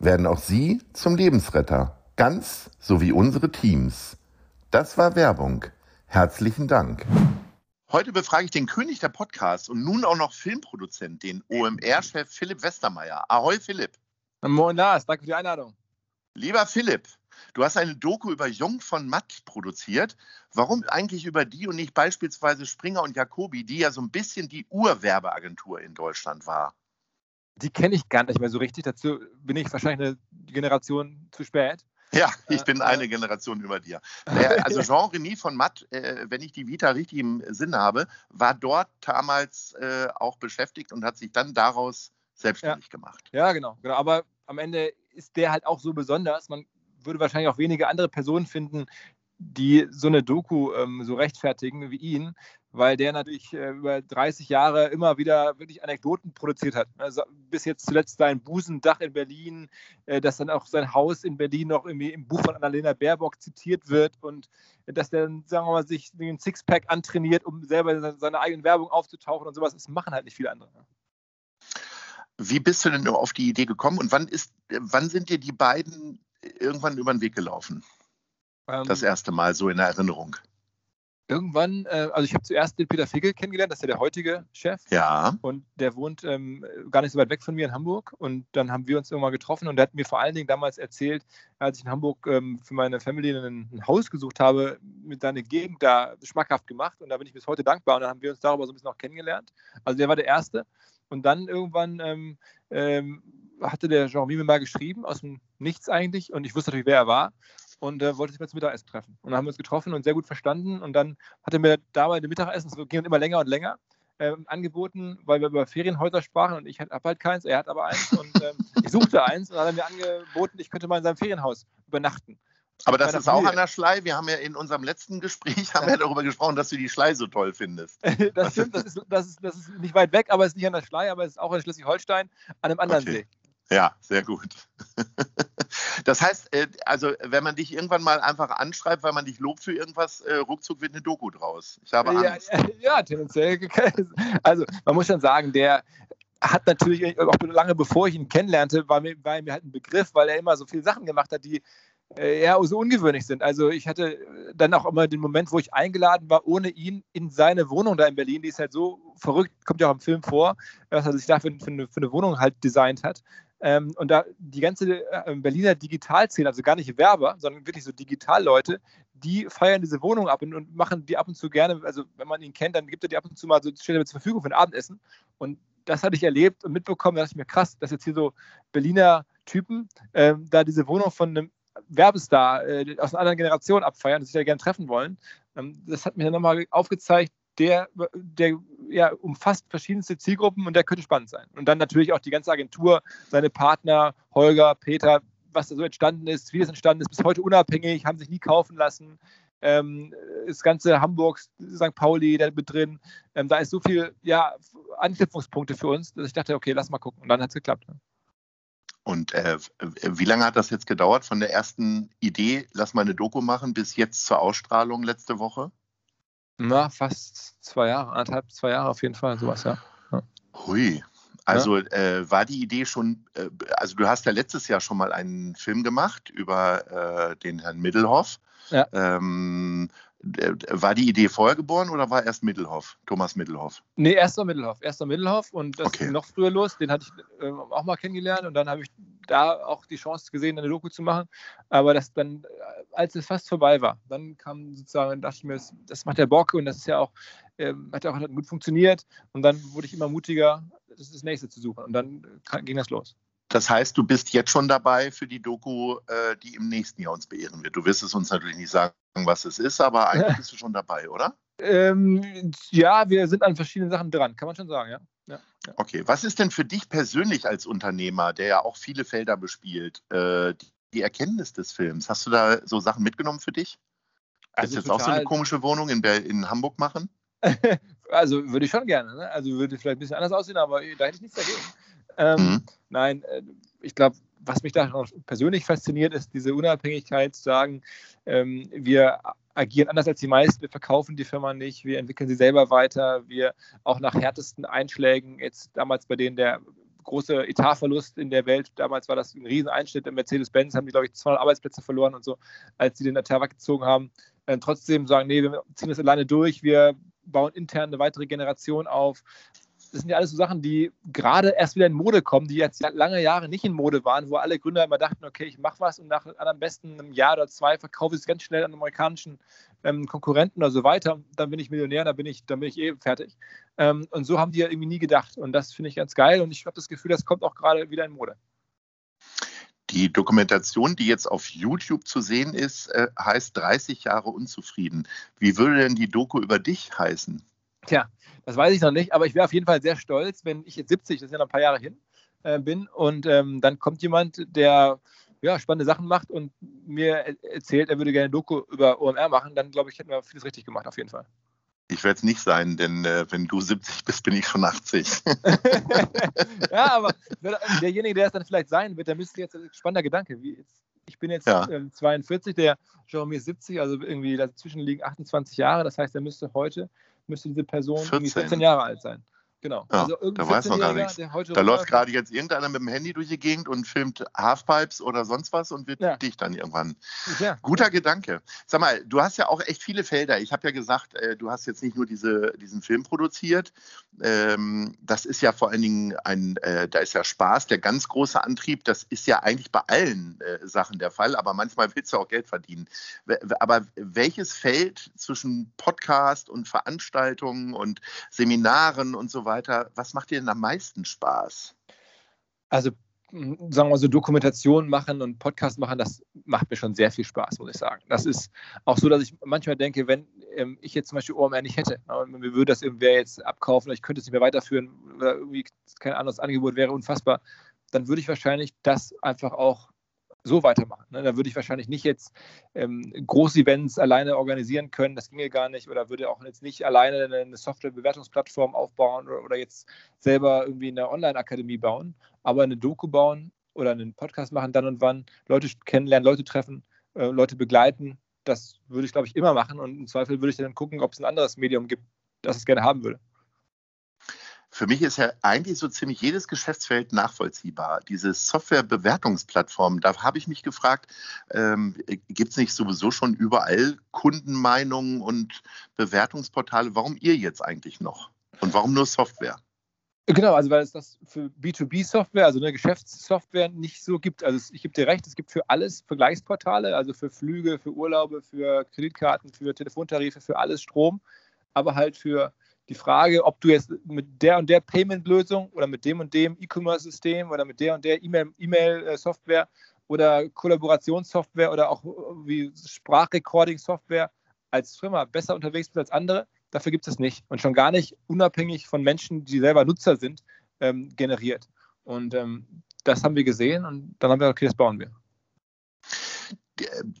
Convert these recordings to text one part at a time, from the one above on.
Werden auch Sie zum Lebensretter. Ganz so wie unsere Teams. Das war Werbung. Herzlichen Dank. Heute befrage ich den König der Podcasts und nun auch noch Filmproduzent, den OMR-Chef Philipp Westermeier. Ahoi, Philipp. Moin, Lars. Danke für die Einladung. Lieber Philipp, du hast eine Doku über Jung von Matt produziert. Warum eigentlich über die und nicht beispielsweise Springer und Jacobi, die ja so ein bisschen die Urwerbeagentur in Deutschland war? Die kenne ich gar nicht mehr so richtig. Dazu bin ich wahrscheinlich eine Generation zu spät. Ja, ich bin eine äh, Generation über dir. Also Jean Remy von Matt, äh, wenn ich die Vita richtig im Sinn habe, war dort damals äh, auch beschäftigt und hat sich dann daraus selbstständig ja. gemacht. Ja, genau, genau. Aber am Ende ist der halt auch so besonders. Man würde wahrscheinlich auch wenige andere Personen finden, die so eine Doku ähm, so rechtfertigen wie ihn, weil der natürlich äh, über 30 Jahre immer wieder wirklich Anekdoten produziert hat. Also bis jetzt zuletzt sein Busendach in Berlin, äh, dass dann auch sein Haus in Berlin noch irgendwie im Buch von Annalena Baerbock zitiert wird und dass der dann, sagen wir mal, sich den Sixpack antrainiert, um selber seine eigene Werbung aufzutauchen und sowas. Das machen halt nicht viele andere. Wie bist du denn auf die Idee gekommen und wann, ist, wann sind dir die beiden irgendwann über den Weg gelaufen? das ähm, erste Mal so in Erinnerung? Irgendwann, äh, also ich habe zuerst den Peter Figel kennengelernt, das ist ja der heutige Chef. Ja. Und der wohnt ähm, gar nicht so weit weg von mir in Hamburg. Und dann haben wir uns irgendwann getroffen und der hat mir vor allen Dingen damals erzählt, als ich in Hamburg ähm, für meine Family ein, ein, Haus gesucht habe, mit seiner Gegend da schmackhaft gemacht. Und da bin ich bis heute dankbar. Und dann haben wir uns darüber so ein bisschen auch kennengelernt. Also der war der Erste. Und dann irgendwann ähm, ähm hatte der Jean mir mal geschrieben, aus dem Nichts eigentlich. Und ich wusste natürlich, wer er war und äh, wollte sich mal zum Mittagessen treffen. Und dann haben wir uns getroffen und sehr gut verstanden. Und dann hat er mir dabei ein Mittagessen, es ging immer länger und länger, äh, angeboten, weil wir über Ferienhäuser sprachen und ich habe halt keins, er hat aber eins und äh, ich suchte eins und dann hat er mir angeboten, ich könnte mal in seinem Ferienhaus übernachten. Aber das ist auch an der Schlei. Wir haben ja in unserem letzten Gespräch haben ja. darüber gesprochen, dass du die Schlei so toll findest. das stimmt, das ist, das, ist, das ist nicht weit weg, aber es ist nicht an der Schlei, aber es ist auch in Schleswig-Holstein an einem anderen okay. See. Ja, sehr gut. Das heißt, äh, also wenn man dich irgendwann mal einfach anschreibt, weil man dich lobt für irgendwas, äh, ruckzuck wird eine Doku draus. Ich habe Angst. Ja, ja, tendenziell. Also man muss schon sagen, der hat natürlich auch lange bevor ich ihn kennenlernte, war mir, war mir halt ein Begriff, weil er immer so viele Sachen gemacht hat, die äh, ja so ungewöhnlich sind. Also ich hatte dann auch immer den Moment, wo ich eingeladen war, ohne ihn in seine Wohnung da in Berlin, die ist halt so verrückt, kommt ja auch im Film vor, was er sich da für, für, eine, für eine Wohnung halt designt hat. Ähm, und da die ganze äh, Berliner Digitalszene, also gar nicht Werber, sondern wirklich so Digitalleute, die feiern diese Wohnung ab und, und, machen die ab und zu gerne, also wenn man ihn kennt, dann gibt er die ab und zu mal so, er zur Verfügung für ein Abendessen. Und das hatte ich erlebt und mitbekommen, da dachte ich mir, krass, dass jetzt hier so Berliner Typen ähm, da diese Wohnung von einem Werbestar äh, aus einer anderen Generation abfeiern und sich da gerne treffen wollen. Ähm, das hat mir dann nochmal aufgezeigt, der, der ja, umfasst verschiedenste Zielgruppen und der könnte spannend sein. Und dann natürlich auch die ganze Agentur, seine Partner, Holger, Peter, was da so entstanden ist, wie das entstanden ist, bis heute unabhängig, haben sich nie kaufen lassen. Ähm, das ganze Hamburg, St. Pauli da mit drin. Ähm, da ist so viel ja, Anknüpfungspunkte für uns, dass ich dachte, okay, lass mal gucken. Und dann hat es geklappt. Ne? Und äh, wie lange hat das jetzt gedauert von der ersten Idee, lass mal eine Doku machen, bis jetzt zur Ausstrahlung letzte Woche? Na, fast zwei Jahre, anderthalb, zwei Jahre auf jeden Fall, sowas, ja. ja. Hui. Also ja. äh, war die Idee schon, äh, also du hast ja letztes Jahr schon mal einen Film gemacht über äh, den Herrn Middelhoff. Ja. Ähm, war die Idee vorher geboren oder war erst Mittelhoff, Thomas Mittelhoff? Nee, erster Mittelhoff. Erster Mittelhoff und das okay. ging noch früher los. Den hatte ich äh, auch mal kennengelernt und dann habe ich da auch die Chance gesehen, eine Doku zu machen. Aber das dann, äh, als es fast vorbei war, dann kam sozusagen, dachte ich mir, das, das macht der Bock und das ist ja auch, äh, hat ja auch gut funktioniert. Und dann wurde ich immer mutiger, das, das nächste zu suchen. Und dann ging das los. Das heißt, du bist jetzt schon dabei für die Doku, äh, die im nächsten Jahr uns beehren wird. Du wirst es uns natürlich nicht sagen, was es ist, aber eigentlich bist du schon dabei, oder? Ähm, ja, wir sind an verschiedenen Sachen dran, kann man schon sagen, ja. Okay, was ist denn für dich persönlich als Unternehmer, der ja auch viele Felder bespielt, äh, die, Erkenntnis des Films? Hast du da so Sachen mitgenommen für dich? Also Willst du jetzt auch so eine komische Wohnung in, in Hamburg machen? also würde ich schon gerne. Ne? Also würde vielleicht ein bisschen anders aussehen, aber da hätte ich nichts dagegen. Ähm, mhm. Nein, äh, ich glaube, was mich da persönlich fasziniert, ist diese Unabhängigkeit zu sagen, ähm, wir agieren anders als die meisten, wir verkaufen die Firma nicht, wir entwickeln sie selber weiter, wir auch nach härtesten Einschlägen, jetzt damals bei denen der große Etatverlust in der Welt, damals war das ein Rieseneinschnitt. In Mercedes-Benz, haben die, glaube ich, 200 Arbeitsplätze verloren und so, als sie den Etat weggezogen haben, äh, trotzdem sagen, nee, wir ziehen das alleine durch, wir bauen intern eine weitere Generation auf, das sind ja alles so Sachen, die gerade erst wieder in Mode kommen, die jetzt lange Jahre nicht in Mode waren, wo alle Gründer immer dachten, okay, ich mache was und nach am besten einem Jahr oder zwei verkaufe ich es ganz schnell an amerikanischen ähm, Konkurrenten oder so weiter. Dann bin ich Millionär, dann bin ich, dann bin ich eh fertig. Ähm, und so haben die ja irgendwie nie gedacht. Und das finde ich ganz geil. Und ich habe das Gefühl, das kommt auch gerade wieder in Mode. Die Dokumentation, die jetzt auf YouTube zu sehen ist, äh, heißt 30 Jahre unzufrieden. Wie würde denn die Doku über dich heißen? Tja, das weiß ich noch nicht, aber ich wäre auf jeden Fall sehr stolz, wenn ich jetzt 70, das ist ja noch ein paar Jahre hin, äh, bin und ähm, dann kommt jemand, der ja, spannende Sachen macht und mir erzählt, er würde gerne Doku über OMR machen, dann glaube ich, hätten wir vieles richtig gemacht, auf jeden Fall. Ich werde es nicht sein, denn äh, wenn du 70 bist, bin ich schon 80. ja, aber derjenige, der es dann vielleicht sein wird, der müsste jetzt, ein spannender Gedanke, wie jetzt, ich bin jetzt ja. äh, 42, der Jeremy ist 70, also irgendwie dazwischen liegen 28 Jahre, das heißt, er müsste heute müsste diese Person 14, 14 Jahre alt sein. Genau. Ja, also da weiß noch gar nichts. Da läuft gerade jetzt irgendeiner mit dem Handy durch die Gegend und filmt Halfpipes oder sonst was und wird ja. dich dann irgendwann. Ja. Guter Gedanke. Sag mal, du hast ja auch echt viele Felder. Ich habe ja gesagt, äh, du hast jetzt nicht nur diese, diesen Film produziert. Ähm, das ist ja vor allen Dingen ein, äh, da ist ja Spaß, der ganz große Antrieb. Das ist ja eigentlich bei allen äh, Sachen der Fall, aber manchmal willst du auch Geld verdienen. Aber welches Feld zwischen Podcast und Veranstaltungen und Seminaren und so weiter? Weiter. Was macht dir denn am meisten Spaß? Also sagen wir so, Dokumentation machen und Podcast machen, das macht mir schon sehr viel Spaß, muss ich sagen. Das ist auch so, dass ich manchmal denke, wenn ähm, ich jetzt zum Beispiel OMR nicht hätte, ne, mir würde das irgendwer jetzt abkaufen, oder ich könnte es nicht mehr weiterführen, oder irgendwie kein anderes Angebot wäre unfassbar, dann würde ich wahrscheinlich das einfach auch so weitermachen. Ne? Da würde ich wahrscheinlich nicht jetzt ähm, Groß-Events alleine organisieren können, das ginge gar nicht, oder würde auch jetzt nicht alleine eine Software-Bewertungsplattform aufbauen oder, oder, jetzt selber irgendwie eine Online-Akademie bauen, aber eine Doku bauen oder einen Podcast machen, dann und wann, Leute kennenlernen, Leute treffen, äh, Leute begleiten, das würde ich, glaube ich, immer machen und im Zweifel würde ich dann gucken, ob es ein anderes Medium gibt, das es gerne haben würde für mich ist ja eigentlich so ziemlich jedes Geschäftsfeld nachvollziehbar. Diese Softwarebewertungsplattform, da habe ich mich gefragt, ähm, gibt es nicht sowieso schon überall Kundenmeinungen und Bewertungsportale? Warum ihr jetzt eigentlich noch? Und warum nur Software? Genau, also weil es das für B2B-Software, also eine Geschäftssoftware, nicht so gibt. Also ich gebe dir recht, es gibt für alles Vergleichsportale, also für Flüge, für Urlaube, für Kreditkarten, für Telefontarife, für alles Strom, aber halt für die Frage, ob du jetzt mit der und der Payment-Lösung oder mit dem und dem E-Commerce-System oder mit der und der E-Mail-Software oder Kollaborationssoftware oder auch wie Sprachrecording-Software als Firma besser unterwegs bist als andere, dafür gibt es nicht. Und schon gar nicht unabhängig von Menschen, die selber Nutzer sind, ähm, generiert. Und ähm, das haben wir gesehen und dann haben wir, okay, das bauen wir.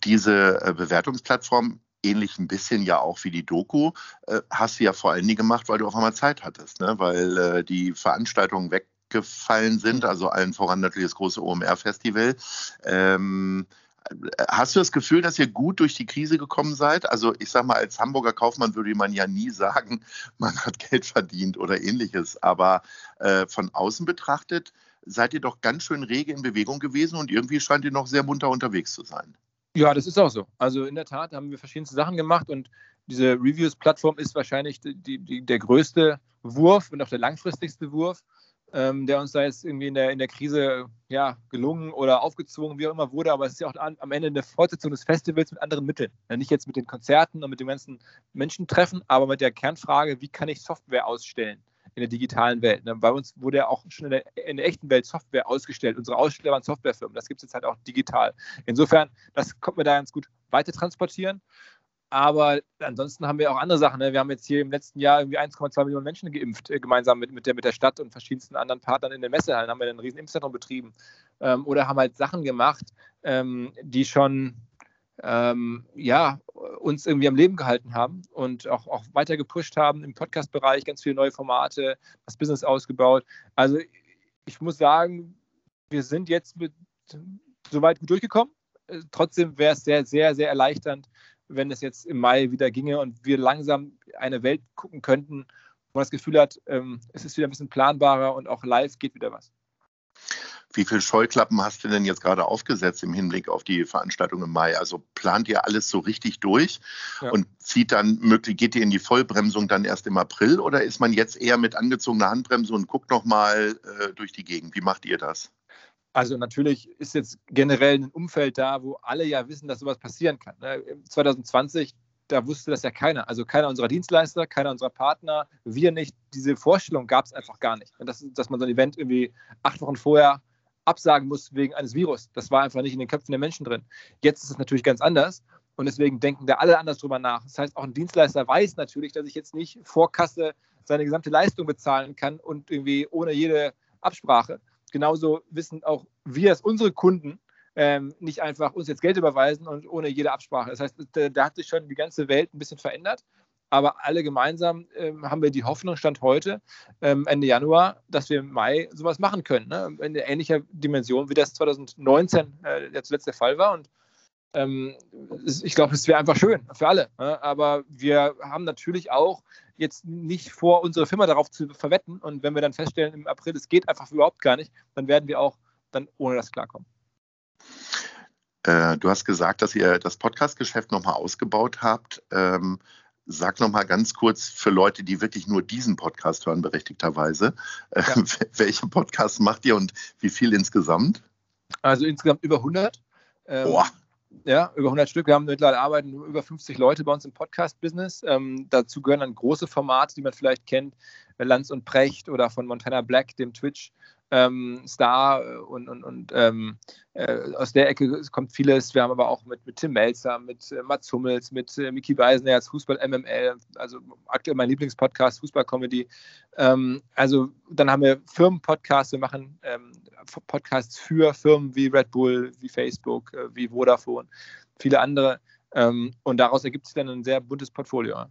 Diese äh, Bewertungsplattform ähnlich ein bisschen ja auch wie die Doku, äh, hast du ja vor allen Dingen gemacht, weil du auf einmal Zeit hattest, ne? weil äh, die Veranstaltungen weggefallen sind, also allen voran natürlich das große OMR-Festival. Ähm, Hast du das Gefühl, dass ihr gut durch die Krise gekommen seid? Also ich sage mal, als Hamburger Kaufmann würde man ja nie sagen, man hat Geld verdient oder ähnliches. Aber äh, von außen betrachtet seid ihr doch ganz schön rege in Bewegung gewesen und irgendwie scheint ihr noch sehr munter unterwegs zu sein. Ja, das ist auch so. Also in der Tat haben wir verschiedenste Sachen gemacht und diese Reviews-Plattform ist wahrscheinlich die, die, der größte Wurf und auch der langfristigste Wurf, ähm, der uns da jetzt irgendwie in der, in der Krise ja, gelungen oder aufgezwungen, wie auch immer wurde. Aber es ist ja auch an, am Ende eine Fortsetzung des Festivals mit anderen Mitteln. Ja, nicht jetzt mit den Konzerten und mit den ganzen Menschen treffen, aber mit der Kernfrage, wie kann ich Software ausstellen in der digitalen Welt. Ne? Bei uns wurde ja auch schon in der, in der, echten Welt Software ausgestellt. Unsere Aussteller waren Softwarefirmen. Das gibt es jetzt halt auch digital. Insofern, das konnten wir da ganz gut weiter transportieren. Aber ansonsten haben wir auch andere Sachen. Ne? Wir haben jetzt hier im letzten Jahr irgendwie 1,2 Millionen Menschen geimpft, äh, gemeinsam mit, mit, der, mit der Stadt und verschiedensten anderen Partnern in den Messehallen. Haben wir einen riesen Impfzentrum betrieben. Ähm, oder haben halt Sachen gemacht, ähm, die schon ähm, ja, uns irgendwie am Leben gehalten haben und auch, auch weiter gepusht haben im Podcast-Bereich, ganz viele neue Formate, das Business ausgebaut. Also ich muss sagen, wir sind jetzt mit, soweit gut durchgekommen. Äh, trotzdem wäre es sehr, sehr, sehr erleichternd, wenn es jetzt im Mai wieder ginge und wir langsam eine Welt gucken könnten, wo man das Gefühl hat, ähm, es ist wieder ein bisschen planbarer und auch live geht wieder was. Wie viele Scheuklappen hast du denn jetzt gerade aufgesetzt im Hinblick auf die Veranstaltung im Mai? Also plant ihr alles so richtig durch ja. und zieht dann möglich, geht ihr in die Vollbremsung dann erst im April oder ist man jetzt eher mit angezogener Handbremse und guckt nochmal äh, durch die Gegend? Wie macht ihr das? Also natürlich ist jetzt generell ein Umfeld da, wo alle ja wissen, dass sowas passieren kann. 2020, ne? da wusste das ja keiner. Also keiner unserer Dienstleister, keiner unserer Partner, wir nicht. Diese Vorstellung gab es einfach gar nicht. Dass, dass man so ein Event irgendwie acht Wochen vorher absagen muss wegen eines Virus. Das war einfach nicht in den Köpfen der Menschen drin. Jetzt ist es natürlich ganz anders. Und deswegen denken da alle anders drüber nach. Das heißt, auch ein Dienstleister weiß natürlich, dass ich jetzt nicht vor Kasse seine gesamte Leistung bezahlen kann und irgendwie ohne jede Absprache. Genauso wissen auch wir, dass unsere Kunden ähm, nicht einfach uns jetzt Geld überweisen und ohne jede Absprache. Das heißt, da, da hat sich schon die ganze Welt ein bisschen verändert aber alle gemeinsam ähm, haben wir die Hoffnung, Stand heute, ähm, Ende Januar, dass wir im Mai sowas machen können. Ne? In ähnlicher Dimension, wie das 2019 äh, ja zuletzt der Fall war. Und ähm, ich glaube, es wäre einfach schön für alle. Ne? Aber wir haben natürlich auch jetzt nicht vor, unsere Firma darauf zu verwetten. Und wenn wir dann feststellen, im April, es geht einfach überhaupt gar nicht, dann werden wir auch dann ohne das klarkommen. Äh, du hast gesagt, dass ihr das Podcast-Geschäft nochmal ausgebaut habt. Ähm, Sag noch mal ganz kurz für Leute, die wirklich nur diesen Podcast hören, berechtigterweise, äh, ja. welche Podcasts macht ihr und wie viel insgesamt? Also insgesamt über 100. Ähm, Boah. Ja, über 100 Stück. Wir haben mittlerweile arbeiten über 50 Leute bei uns im Podcast-Business. Ähm, dazu gehören dann große Formate, die man vielleicht kennt, Lanz und Precht oder von Montana Black, dem Twitch ähm, Star äh, und, und, und ähm, äh, aus der Ecke kommt vieles. Wir haben aber auch mit, mit Tim Melzer, mit äh, Mats Hummels, mit äh, Miki Weisenherz, Fußball MML, also aktuell mein Lieblingspodcast, Fußball-Comedy. Ähm, also dann haben wir Firmenpodcasts, wir machen ähm, Podcasts für Firmen wie Red Bull, wie Facebook, äh, wie Vodafone, viele andere. Ähm, und daraus ergibt sich dann ein sehr buntes Portfolio.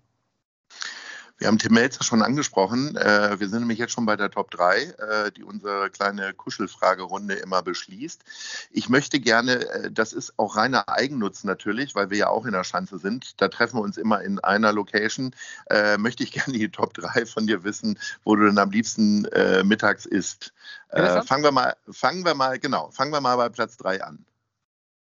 Wir haben Tim Melzer schon angesprochen. Äh, wir sind nämlich jetzt schon bei der Top 3, äh, die unsere kleine Kuschelfragerunde immer beschließt. Ich möchte gerne, äh, das ist auch reiner Eigennutz natürlich, weil wir ja auch in der Schanze sind. Da treffen wir uns immer in einer Location. möchte ich gerne die Top 3 von dir wissen, wo du denn am liebsten mittags isst. fangen wir mal, fangen wir mal, genau, fangen wir mal bei Platz 3 an.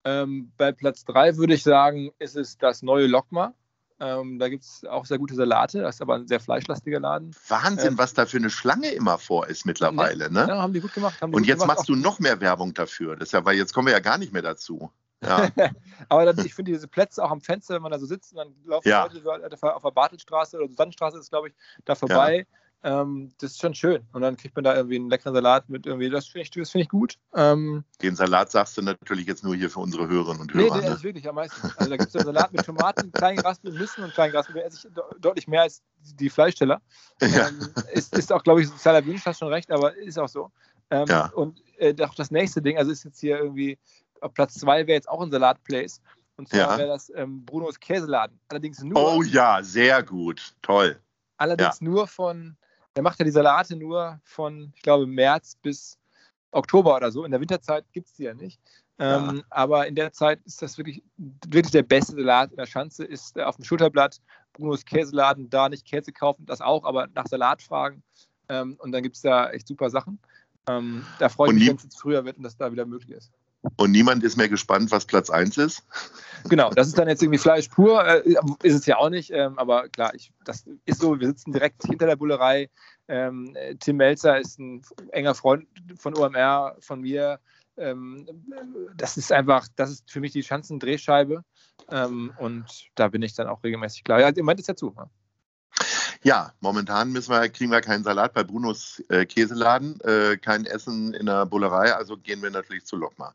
Ähm, bei Platz 3 würde ich sagen, ist es das neue Lokma. Ähm, da gibt es auch sehr gute Salate. Das ist aber ein sehr fleischlastiger Laden. Wahnsinn, ähm, was da für eine Schlange immer vor ist mittlerweile. Ne? Ja, haben die gut gemacht. Die Und gut jetzt gemacht. machst du noch mehr Werbung dafür. Das ja, weil jetzt kommen wir ja gar nicht mehr dazu. Ja. aber dann, ich finde diese Plätze auch am Fenster, wenn man da so sitzt, und dann laufen ja. Leute auf der Bartelstraße oder Sandstraße ist, glaube ich, da vorbei. Ja. Ähm, das ist schon schön. Und dann kriegt man da irgendwie einen leckeren Salat mit irgendwie, das finde ich, find ich gut. Ähm, Den Salat sagst du natürlich jetzt nur hier für unsere Hörerinnen und Hörer. Nee, der ne? ist wirklich am meisten. Also da gibt es einen Salat mit Tomaten, kleinen geraspelten Nüssen und kleinen geraspelten esse ich deutlich mehr als die Fleischsteller. Ja. Ähm, ist, ist auch, glaube ich, sozialer Wunsch, hast schon recht, aber ist auch so. Ähm, ja. Und äh, auch das nächste Ding, also ist jetzt hier irgendwie, auf Platz zwei wäre jetzt auch ein Salatplace. Und zwar ja. wäre das ähm, Brunos Käseladen. Allerdings nur. Oh ja, sehr gut. Toll. Allerdings ja. nur von der macht ja die Salate nur von, ich glaube, März bis Oktober oder so. In der Winterzeit gibt es die ja nicht. Ähm, ja. aber in der Zeit ist das wirklich, wirklich der beste Salat in der Schanze, ist äh, auf dem Schulterblatt Brunos Käseladen, da nicht Käse kaufen, das auch, aber nach Salat fragen. Ähm, und dann gibt es da echt super Sachen. Ähm, da freue ich mich, wenn es jetzt früher wird und das da wieder möglich ist. Und niemand ist mehr gespannt, was Platz 1 ist. Genau, das ist dann jetzt irgendwie Fleisch pur, äh, ist es ja auch nicht, ähm, aber klar, ich, das ist so, wir sitzen direkt hinter der Bullerei. Ähm, Tim Melzer ist ein enger Freund von OMR, von mir. Ähm, das ist einfach, das ist für mich die Schanzendrehscheibe ähm, und da bin ich dann auch regelmäßig klar. Ja, im Moment ist ja zu. Ne? Ja, momentan müssen wir, kriegen wir keinen Salat bei Brunos äh, Käseladen, äh, kein Essen in der Bullerei, also gehen wir natürlich zu Lokma.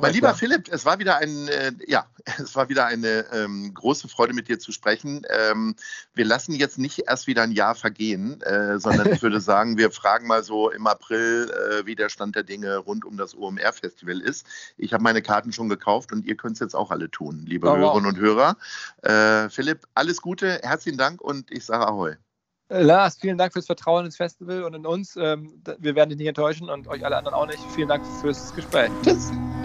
Mein lieber Philipp, es war wieder ein, äh, ja, es war wieder eine ähm, große Freude, mit dir zu sprechen. Ähm, wir lassen jetzt nicht erst wieder ein Jahr vergehen, äh, sondern ich würde sagen, wir fragen mal so im April, äh, wie der Stand der Dinge rund um das OMR-Festival ist. Ich habe meine Karten schon gekauft und ihr könnt es jetzt auch alle tun, liebe oh, Hörerinnen und Hörer. Äh, Philipp, alles Gute, herzlichen Dank und ich sage Ahoi. Äh, Lars, vielen Dank fürs Vertrauen ins Festival und in uns. Ähm, wir werden dich nicht enttäuschen und euch alle anderen auch nicht. Vielen Dank fürs Gespräch.